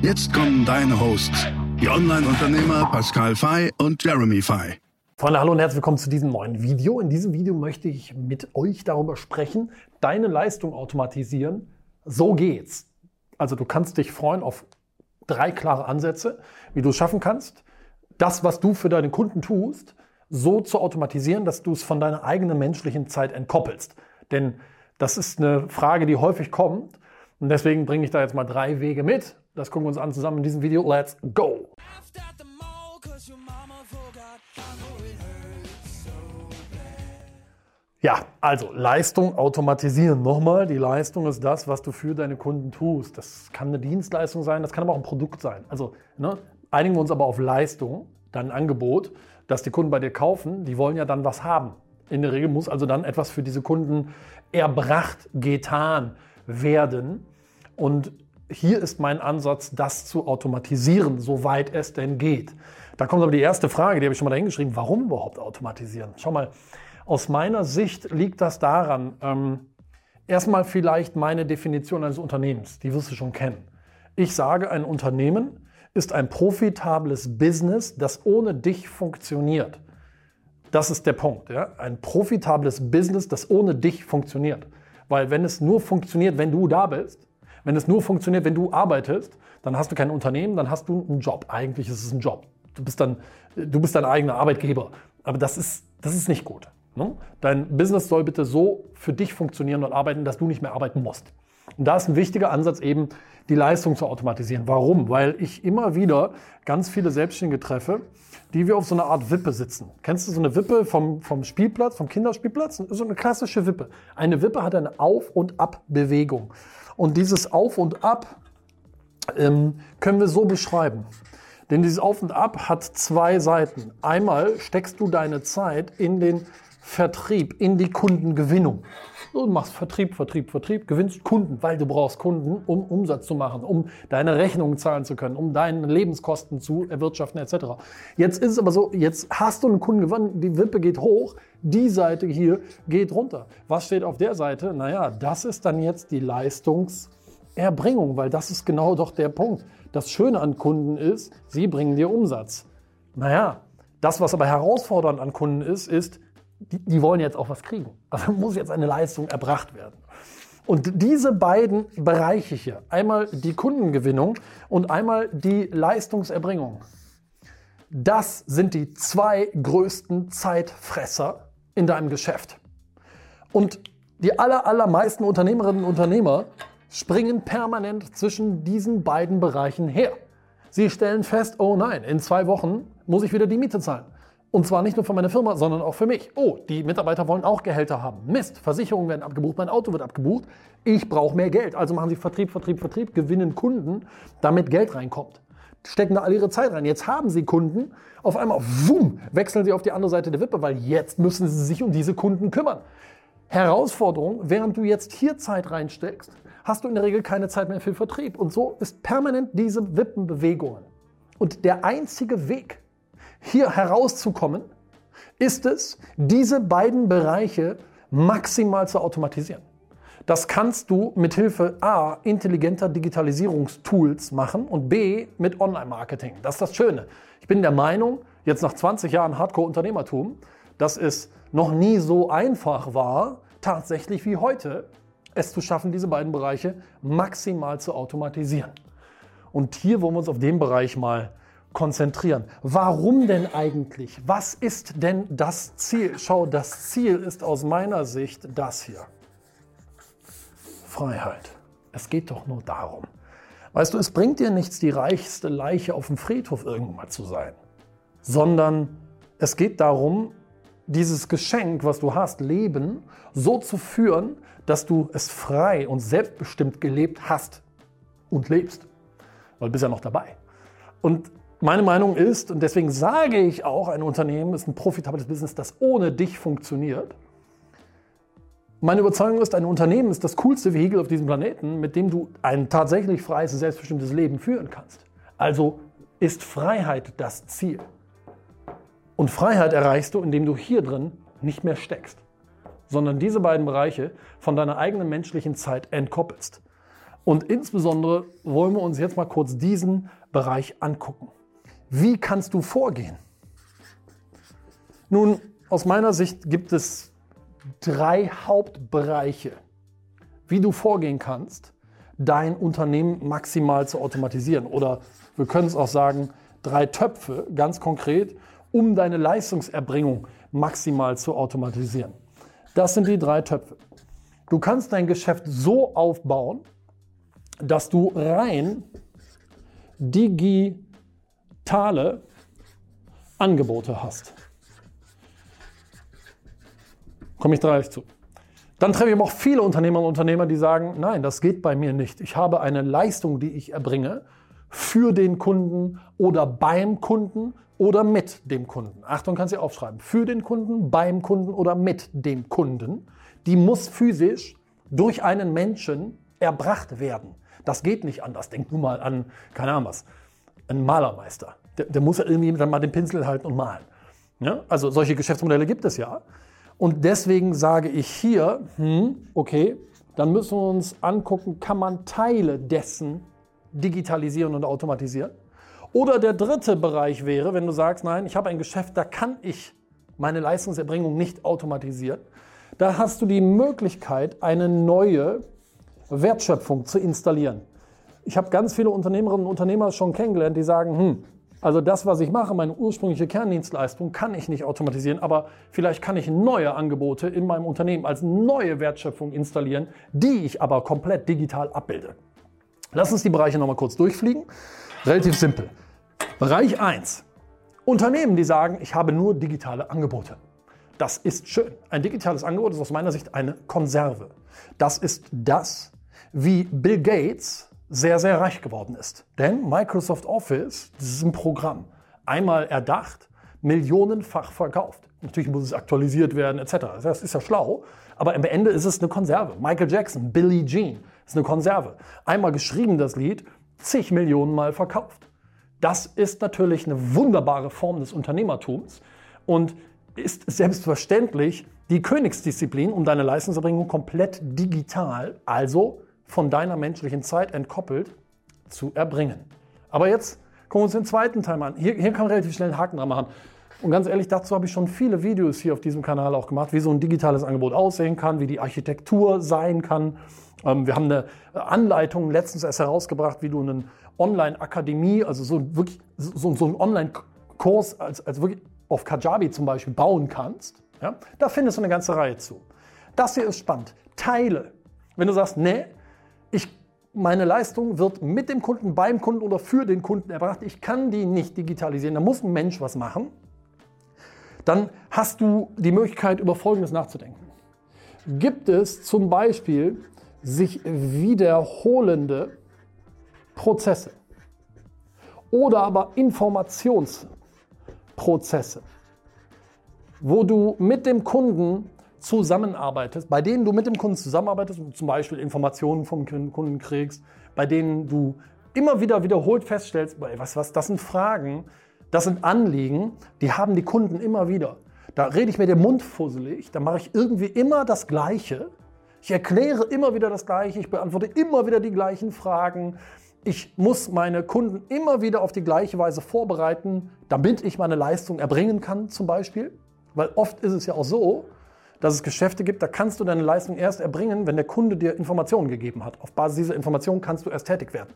Jetzt kommen deine Hosts, die Online-Unternehmer Pascal Fay und Jeremy Fay. Freunde, hallo und herzlich willkommen zu diesem neuen Video. In diesem Video möchte ich mit euch darüber sprechen, deine Leistung automatisieren. So geht's. Also du kannst dich freuen auf drei klare Ansätze, wie du es schaffen kannst, das, was du für deine Kunden tust, so zu automatisieren, dass du es von deiner eigenen menschlichen Zeit entkoppelst. Denn das ist eine Frage, die häufig kommt. Und deswegen bringe ich da jetzt mal drei Wege mit, das gucken wir uns an zusammen in diesem Video. Let's go! Ja, also Leistung automatisieren. Nochmal, die Leistung ist das, was du für deine Kunden tust. Das kann eine Dienstleistung sein, das kann aber auch ein Produkt sein. Also ne, einigen wir uns aber auf Leistung, dann Angebot, dass die Kunden bei dir kaufen. Die wollen ja dann was haben. In der Regel muss also dann etwas für diese Kunden erbracht, getan werden. Und hier ist mein Ansatz, das zu automatisieren, soweit es denn geht. Da kommt aber die erste Frage, die habe ich schon mal dahingeschrieben. Warum überhaupt automatisieren? Schau mal, aus meiner Sicht liegt das daran, ähm, erstmal vielleicht meine Definition eines Unternehmens, die wirst du schon kennen. Ich sage, ein Unternehmen ist ein profitables Business, das ohne dich funktioniert. Das ist der Punkt. Ja? Ein profitables Business, das ohne dich funktioniert. Weil wenn es nur funktioniert, wenn du da bist, wenn es nur funktioniert, wenn du arbeitest, dann hast du kein Unternehmen, dann hast du einen Job. Eigentlich ist es ein Job. Du bist dann, du bist dein eigener Arbeitgeber. Aber das ist, das ist nicht gut. Ne? Dein Business soll bitte so für dich funktionieren und arbeiten, dass du nicht mehr arbeiten musst. Und da ist ein wichtiger Ansatz eben, die Leistung zu automatisieren. Warum? Weil ich immer wieder ganz viele Selbstständige treffe, die wie auf so einer Art Wippe sitzen. Kennst du so eine Wippe vom, vom Spielplatz, vom Kinderspielplatz? So eine klassische Wippe. Eine Wippe hat eine Auf- und Abbewegung. Und dieses Auf und Ab ähm, können wir so beschreiben. Denn dieses Auf und Ab hat zwei Seiten. Einmal steckst du deine Zeit in den Vertrieb, in die Kundengewinnung. Du machst Vertrieb, Vertrieb, Vertrieb, gewinnst Kunden, weil du brauchst Kunden, um Umsatz zu machen, um deine Rechnungen zahlen zu können, um deine Lebenskosten zu erwirtschaften etc. Jetzt ist es aber so, jetzt hast du einen Kunden gewonnen, die Wippe geht hoch, die Seite hier geht runter. Was steht auf der Seite? Naja, das ist dann jetzt die Leistungserbringung, weil das ist genau doch der Punkt. Das Schöne an Kunden ist, sie bringen dir Umsatz. Naja, das, was aber herausfordernd an Kunden ist, ist, die, die wollen jetzt auch was kriegen. Also muss jetzt eine Leistung erbracht werden. Und diese beiden Bereiche hier, einmal die Kundengewinnung und einmal die Leistungserbringung, das sind die zwei größten Zeitfresser in deinem Geschäft. Und die aller, allermeisten Unternehmerinnen und Unternehmer springen permanent zwischen diesen beiden Bereichen her. Sie stellen fest, oh nein, in zwei Wochen muss ich wieder die Miete zahlen. Und zwar nicht nur für meine Firma, sondern auch für mich. Oh, die Mitarbeiter wollen auch Gehälter haben. Mist, Versicherungen werden abgebucht, mein Auto wird abgebucht. Ich brauche mehr Geld. Also machen sie Vertrieb, Vertrieb, Vertrieb, gewinnen Kunden, damit Geld reinkommt. Stecken da all ihre Zeit rein. Jetzt haben sie Kunden. Auf einmal, wumm, wechseln sie auf die andere Seite der Wippe, weil jetzt müssen sie sich um diese Kunden kümmern. Herausforderung, während du jetzt hier Zeit reinsteckst, hast du in der Regel keine Zeit mehr für Vertrieb. Und so ist permanent diese Wippenbewegungen. Und der einzige Weg, hier herauszukommen, ist es, diese beiden Bereiche maximal zu automatisieren. Das kannst du mit Hilfe A intelligenter Digitalisierungstools machen und B mit Online-Marketing. Das ist das Schöne. Ich bin der Meinung, jetzt nach 20 Jahren Hardcore-Unternehmertum, dass es noch nie so einfach war, tatsächlich wie heute, es zu schaffen, diese beiden Bereiche maximal zu automatisieren. Und hier wollen wir uns auf den Bereich mal konzentrieren. Warum denn eigentlich? Was ist denn das Ziel? Schau, das Ziel ist aus meiner Sicht das hier. Freiheit. Es geht doch nur darum. Weißt du, es bringt dir nichts, die reichste Leiche auf dem Friedhof irgendwann zu sein, sondern es geht darum, dieses Geschenk, was du hast, Leben, so zu führen, dass du es frei und selbstbestimmt gelebt hast und lebst. Weil du bist ja noch dabei. Und meine Meinung ist, und deswegen sage ich auch, ein Unternehmen ist ein profitables Business, das ohne dich funktioniert. Meine Überzeugung ist, ein Unternehmen ist das coolste Vehikel auf diesem Planeten, mit dem du ein tatsächlich freies, selbstbestimmtes Leben führen kannst. Also ist Freiheit das Ziel. Und Freiheit erreichst du, indem du hier drin nicht mehr steckst, sondern diese beiden Bereiche von deiner eigenen menschlichen Zeit entkoppelst. Und insbesondere wollen wir uns jetzt mal kurz diesen Bereich angucken. Wie kannst du vorgehen? Nun, aus meiner Sicht gibt es drei Hauptbereiche, wie du vorgehen kannst, dein Unternehmen maximal zu automatisieren. Oder wir können es auch sagen, drei Töpfe, ganz konkret, um deine Leistungserbringung maximal zu automatisieren. Das sind die drei Töpfe. Du kannst dein Geschäft so aufbauen, dass du rein digitale Angebote hast. Komme ich gleich zu. Dann treffe ich aber auch viele Unternehmer und Unternehmer, die sagen, nein, das geht bei mir nicht. Ich habe eine Leistung, die ich erbringe für den Kunden oder beim Kunden oder mit dem Kunden. Achtung, kannst du aufschreiben. Für den Kunden, beim Kunden oder mit dem Kunden. Die muss physisch durch einen Menschen erbracht werden. Das geht nicht anders. Denk nur mal an, keine Ahnung was, einen Malermeister. Der, der muss ja irgendwie dann mal den Pinsel halten und malen. Ja? Also solche Geschäftsmodelle gibt es ja. Und deswegen sage ich hier, hm, okay, dann müssen wir uns angucken, kann man Teile dessen digitalisieren und automatisieren? Oder der dritte Bereich wäre, wenn du sagst, nein, ich habe ein Geschäft, da kann ich meine Leistungserbringung nicht automatisieren. Da hast du die Möglichkeit, eine neue Wertschöpfung zu installieren. Ich habe ganz viele Unternehmerinnen und Unternehmer schon kennengelernt, die sagen, hm, also das, was ich mache, meine ursprüngliche Kerndienstleistung, kann ich nicht automatisieren, aber vielleicht kann ich neue Angebote in meinem Unternehmen als neue Wertschöpfung installieren, die ich aber komplett digital abbilde. Lass uns die Bereiche nochmal kurz durchfliegen. Relativ simpel. Bereich 1. Unternehmen, die sagen, ich habe nur digitale Angebote. Das ist schön. Ein digitales Angebot ist aus meiner Sicht eine Konserve. Das ist das, wie Bill Gates sehr, sehr reich geworden ist. Denn Microsoft Office, das ist ein Programm. Einmal erdacht, millionenfach verkauft. Natürlich muss es aktualisiert werden, etc. Das ist ja schlau. Aber am Ende ist es eine Konserve. Michael Jackson, Billie Jean, ist eine Konserve. Einmal geschrieben, das Lied, zig Millionen Mal verkauft. Das ist natürlich eine wunderbare Form des Unternehmertums und ist selbstverständlich die Königsdisziplin, um deine Leistungserbringung komplett digital, also von deiner menschlichen Zeit entkoppelt, zu erbringen. Aber jetzt gucken wir uns den zweiten Teil an. Hier, hier kann man relativ schnell einen Haken dran machen. Und ganz ehrlich, dazu habe ich schon viele Videos hier auf diesem Kanal auch gemacht, wie so ein digitales Angebot aussehen kann, wie die Architektur sein kann. Ähm, wir haben eine Anleitung letztens erst herausgebracht, wie du eine Online-Akademie, also so wirklich so, so einen Online-Kurs als, als wirklich auf Kajabi zum Beispiel bauen kannst. Ja? Da findest du eine ganze Reihe zu. Das hier ist spannend. Teile. Wenn du sagst, nee, ich, meine Leistung wird mit dem Kunden, beim Kunden oder für den Kunden erbracht, ich kann die nicht digitalisieren, da muss ein Mensch was machen, dann hast du die Möglichkeit, über Folgendes nachzudenken. Gibt es zum Beispiel sich wiederholende Prozesse oder aber Informationsprozesse, wo du mit dem Kunden zusammenarbeitest, bei denen du mit dem Kunden zusammenarbeitest und zum Beispiel Informationen vom Kunden kriegst, bei denen du immer wieder wiederholt feststellst, was, was, das sind Fragen, das sind Anliegen, die haben die Kunden immer wieder. Da rede ich mir den Mund fusselig, da mache ich irgendwie immer das Gleiche ich erkläre immer wieder das Gleiche, ich beantworte immer wieder die gleichen Fragen. Ich muss meine Kunden immer wieder auf die gleiche Weise vorbereiten, damit ich meine Leistung erbringen kann, zum Beispiel. Weil oft ist es ja auch so, dass es Geschäfte gibt, da kannst du deine Leistung erst erbringen, wenn der Kunde dir Informationen gegeben hat. Auf Basis dieser Informationen kannst du erst tätig werden.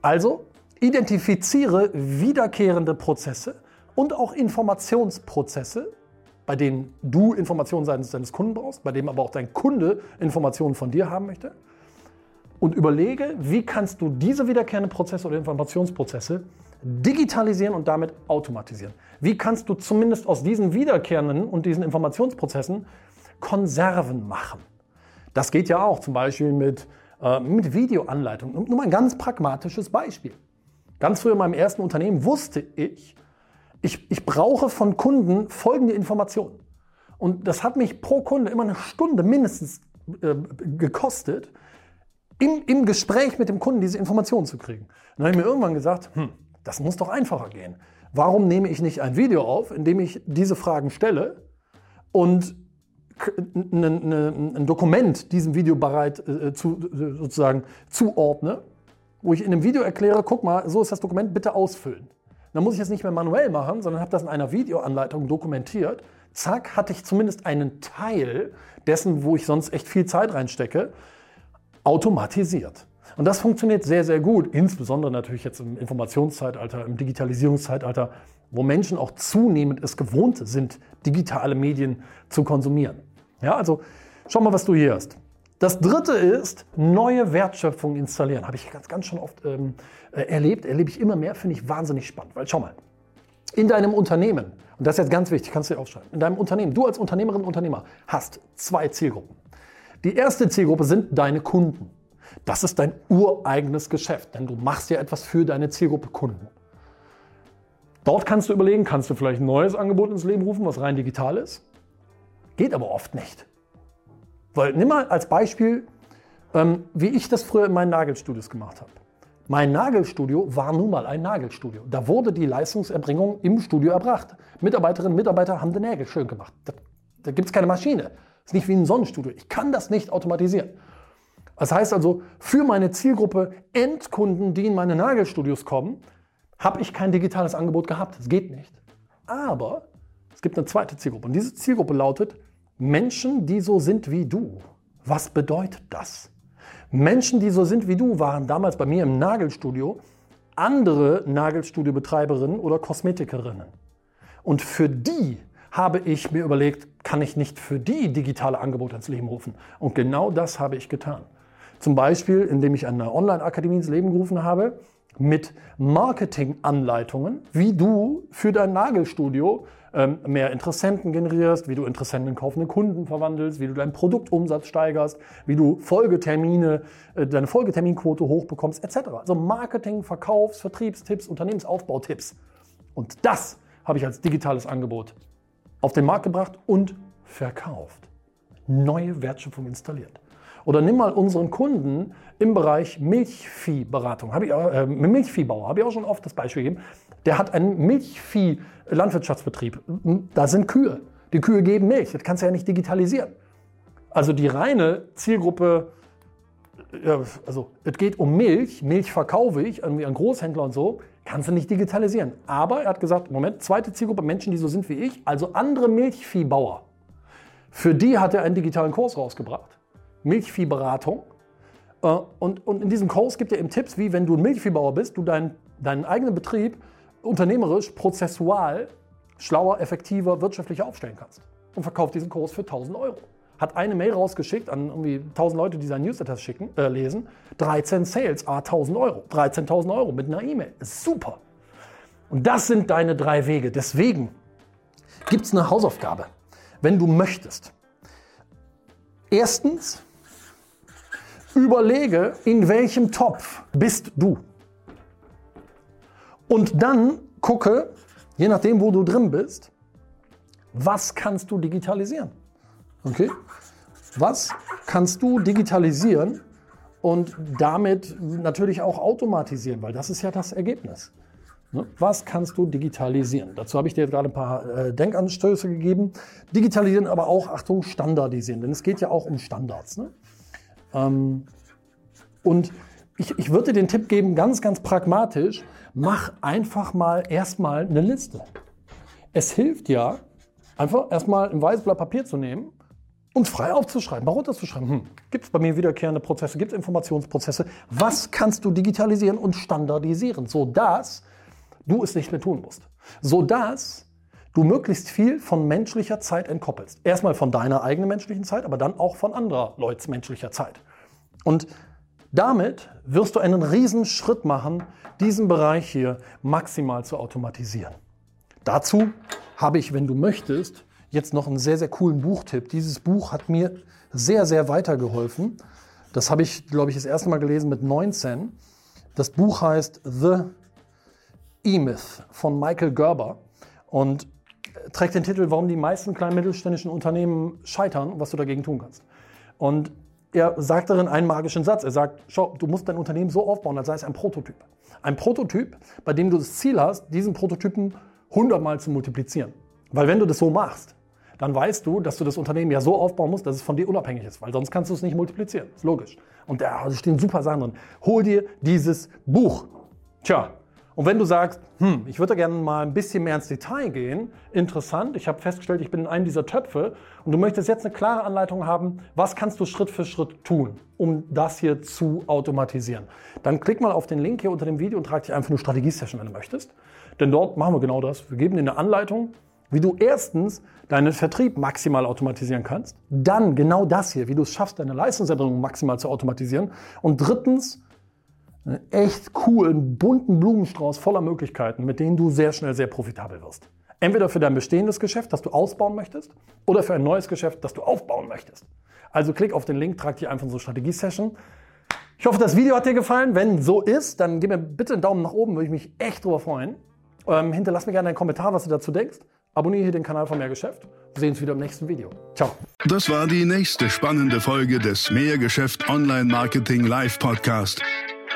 Also identifiziere wiederkehrende Prozesse und auch Informationsprozesse, bei denen du Informationen seitens deines Kunden brauchst, bei dem aber auch dein Kunde Informationen von dir haben möchte. Und überlege, wie kannst du diese wiederkehrenden Prozesse oder Informationsprozesse digitalisieren und damit automatisieren. Wie kannst du zumindest aus diesen wiederkehrenden und diesen Informationsprozessen Konserven machen? Das geht ja auch zum Beispiel mit, äh, mit Videoanleitungen. Nur mal ein ganz pragmatisches Beispiel. Ganz früher in meinem ersten Unternehmen wusste ich, ich, ich brauche von Kunden folgende Informationen. Und das hat mich pro Kunde immer eine Stunde mindestens äh, gekostet, im, im Gespräch mit dem Kunden diese Informationen zu kriegen. Dann habe ich mir irgendwann gesagt, hm, das muss doch einfacher gehen. Warum nehme ich nicht ein Video auf, in dem ich diese Fragen stelle und ein Dokument diesem Video bereit äh, zu, sozusagen zuordne, wo ich in einem Video erkläre, guck mal, so ist das Dokument, bitte ausfüllen. Dann muss ich es nicht mehr manuell machen, sondern habe das in einer Videoanleitung dokumentiert. Zack, hatte ich zumindest einen Teil dessen, wo ich sonst echt viel Zeit reinstecke, automatisiert. Und das funktioniert sehr, sehr gut, insbesondere natürlich jetzt im Informationszeitalter, im Digitalisierungszeitalter, wo Menschen auch zunehmend es gewohnt sind, digitale Medien zu konsumieren. Ja, also schau mal, was du hier hast. Das dritte ist, neue Wertschöpfung installieren. Habe ich ganz, ganz schon oft ähm, äh, erlebt, erlebe ich immer mehr, finde ich wahnsinnig spannend. Weil schau mal, in deinem Unternehmen, und das ist jetzt ganz wichtig, kannst du dir aufschreiben, in deinem Unternehmen, du als Unternehmerin, Unternehmer hast zwei Zielgruppen. Die erste Zielgruppe sind deine Kunden. Das ist dein ureigenes Geschäft, denn du machst ja etwas für deine Zielgruppe Kunden. Dort kannst du überlegen, kannst du vielleicht ein neues Angebot ins Leben rufen, was rein digital ist? Geht aber oft nicht. Weil nimm mal als Beispiel, ähm, wie ich das früher in meinen Nagelstudios gemacht habe. Mein Nagelstudio war nun mal ein Nagelstudio. Da wurde die Leistungserbringung im Studio erbracht. Mitarbeiterinnen und Mitarbeiter haben die Nägel schön gemacht. Da, da gibt es keine Maschine. Das ist nicht wie ein Sonnenstudio. Ich kann das nicht automatisieren. Das heißt also, für meine Zielgruppe Endkunden, die in meine Nagelstudios kommen, habe ich kein digitales Angebot gehabt. Das geht nicht. Aber es gibt eine zweite Zielgruppe. Und diese Zielgruppe lautet Menschen, die so sind wie du. Was bedeutet das? Menschen, die so sind wie du, waren damals bei mir im Nagelstudio andere Nagelstudiobetreiberinnen oder Kosmetikerinnen. Und für die habe ich mir überlegt, kann ich nicht für die digitale Angebote ins Leben rufen? Und genau das habe ich getan. Zum Beispiel, indem ich eine Online-Akademie ins Leben gerufen habe mit Marketing-Anleitungen, wie du für dein Nagelstudio ähm, mehr Interessenten generierst, wie du Interessenten in kaufende Kunden verwandelst, wie du deinen Produktumsatz steigerst, wie du Folgetermine, äh, deine Folgeterminquote hochbekommst, etc. Also Marketing, Verkaufs-, Vertriebstipps, Unternehmensaufbautipps. Und das habe ich als digitales Angebot auf den Markt gebracht und verkauft. Neue Wertschöpfung installiert. Oder nimm mal unseren Kunden im Bereich Milchviehberatung. Habe ich, äh, Milchviehbauer, habe ich auch schon oft das Beispiel gegeben. Der hat einen Milchvieh-Landwirtschaftsbetrieb. Da sind Kühe. Die Kühe geben Milch. Das kannst du ja nicht digitalisieren. Also die reine Zielgruppe, also es geht um Milch, Milch verkaufe ich irgendwie an Großhändler und so, kannst du nicht digitalisieren. Aber er hat gesagt, Moment, zweite Zielgruppe, Menschen, die so sind wie ich, also andere Milchviehbauer. Für die hat er einen digitalen Kurs rausgebracht. Milchviehberatung. Äh, und, und in diesem Kurs gibt er eben Tipps, wie wenn du ein Milchviehbauer bist, du deinen, deinen eigenen Betrieb unternehmerisch, prozessual schlauer, effektiver, wirtschaftlicher aufstellen kannst. Und verkauft diesen Kurs für 1000 Euro. Hat eine Mail rausgeschickt an irgendwie 1000 Leute, die seinen Newsletter schicken, äh, lesen. 13 Sales, ah, 1000 Euro. 13.000 Euro mit einer E-Mail. Super. Und das sind deine drei Wege. Deswegen gibt es eine Hausaufgabe, wenn du möchtest. Erstens, überlege, in welchem Topf bist du. Und dann gucke, je nachdem, wo du drin bist, was kannst du digitalisieren? Okay? Was kannst du digitalisieren und damit natürlich auch automatisieren, weil das ist ja das Ergebnis. Ne? Was kannst du digitalisieren? Dazu habe ich dir gerade ein paar äh, Denkanstöße gegeben. Digitalisieren, aber auch, Achtung, standardisieren, denn es geht ja auch um Standards. Ne? Ähm, und ich, ich würde dir den Tipp geben, ganz, ganz pragmatisch, mach einfach mal erstmal eine Liste. Es hilft ja, einfach erstmal ein weißes Blatt Papier zu nehmen und frei aufzuschreiben, mal runterzuschreiben. Hm, gibt es bei mir wiederkehrende Prozesse, gibt es Informationsprozesse? Was kannst du digitalisieren und standardisieren, sodass du es nicht mehr tun musst? Sodass du möglichst viel von menschlicher Zeit entkoppelst. Erstmal von deiner eigenen menschlichen Zeit, aber dann auch von anderer Leuts menschlicher Zeit. Und damit wirst du einen riesen Schritt machen, diesen Bereich hier maximal zu automatisieren. Dazu habe ich, wenn du möchtest, jetzt noch einen sehr, sehr coolen Buchtipp. Dieses Buch hat mir sehr, sehr weitergeholfen. Das habe ich, glaube ich, das erste Mal gelesen mit 19. Das Buch heißt The E-Myth von Michael Gerber und trägt den Titel, warum die meisten kleinen mittelständischen Unternehmen scheitern und was du dagegen tun kannst. Und er sagt darin einen magischen Satz. Er sagt, schau, du musst dein Unternehmen so aufbauen, als sei es ein Prototyp. Ein Prototyp, bei dem du das Ziel hast, diesen Prototypen 100 Mal zu multiplizieren. Weil wenn du das so machst, dann weißt du, dass du das Unternehmen ja so aufbauen musst, dass es von dir unabhängig ist, weil sonst kannst du es nicht multiplizieren. Ist logisch. Und da stehen super Sachen drin. Hol dir dieses Buch. Tja, und wenn du sagst, hm, ich würde gerne mal ein bisschen mehr ins Detail gehen, interessant, ich habe festgestellt, ich bin in einem dieser Töpfe und du möchtest jetzt eine klare Anleitung haben, was kannst du Schritt für Schritt tun, um das hier zu automatisieren, dann klick mal auf den Link hier unter dem Video und trag dich einfach eine Strategie-Session, wenn du möchtest. Denn dort machen wir genau das. Wir geben dir eine Anleitung, wie du erstens deinen Vertrieb maximal automatisieren kannst, dann genau das hier, wie du es schaffst, deine Leistungserbringung maximal zu automatisieren und drittens, einen echt coolen, bunten Blumenstrauß voller Möglichkeiten, mit denen du sehr schnell sehr profitabel wirst. Entweder für dein bestehendes Geschäft, das du ausbauen möchtest, oder für ein neues Geschäft, das du aufbauen möchtest. Also klick auf den Link, trag dir einfach so eine Strategie-Session. Ich hoffe, das Video hat dir gefallen. Wenn so ist, dann gib mir bitte einen Daumen nach oben, würde ich mich echt drüber freuen. Ähm, hinterlass mir gerne einen Kommentar, was du dazu denkst. Abonniere hier den Kanal von Mehrgeschäft. Wir sehen uns wieder im nächsten Video. Ciao. Das war die nächste spannende Folge des Mehrgeschäft Online Marketing Live Podcast.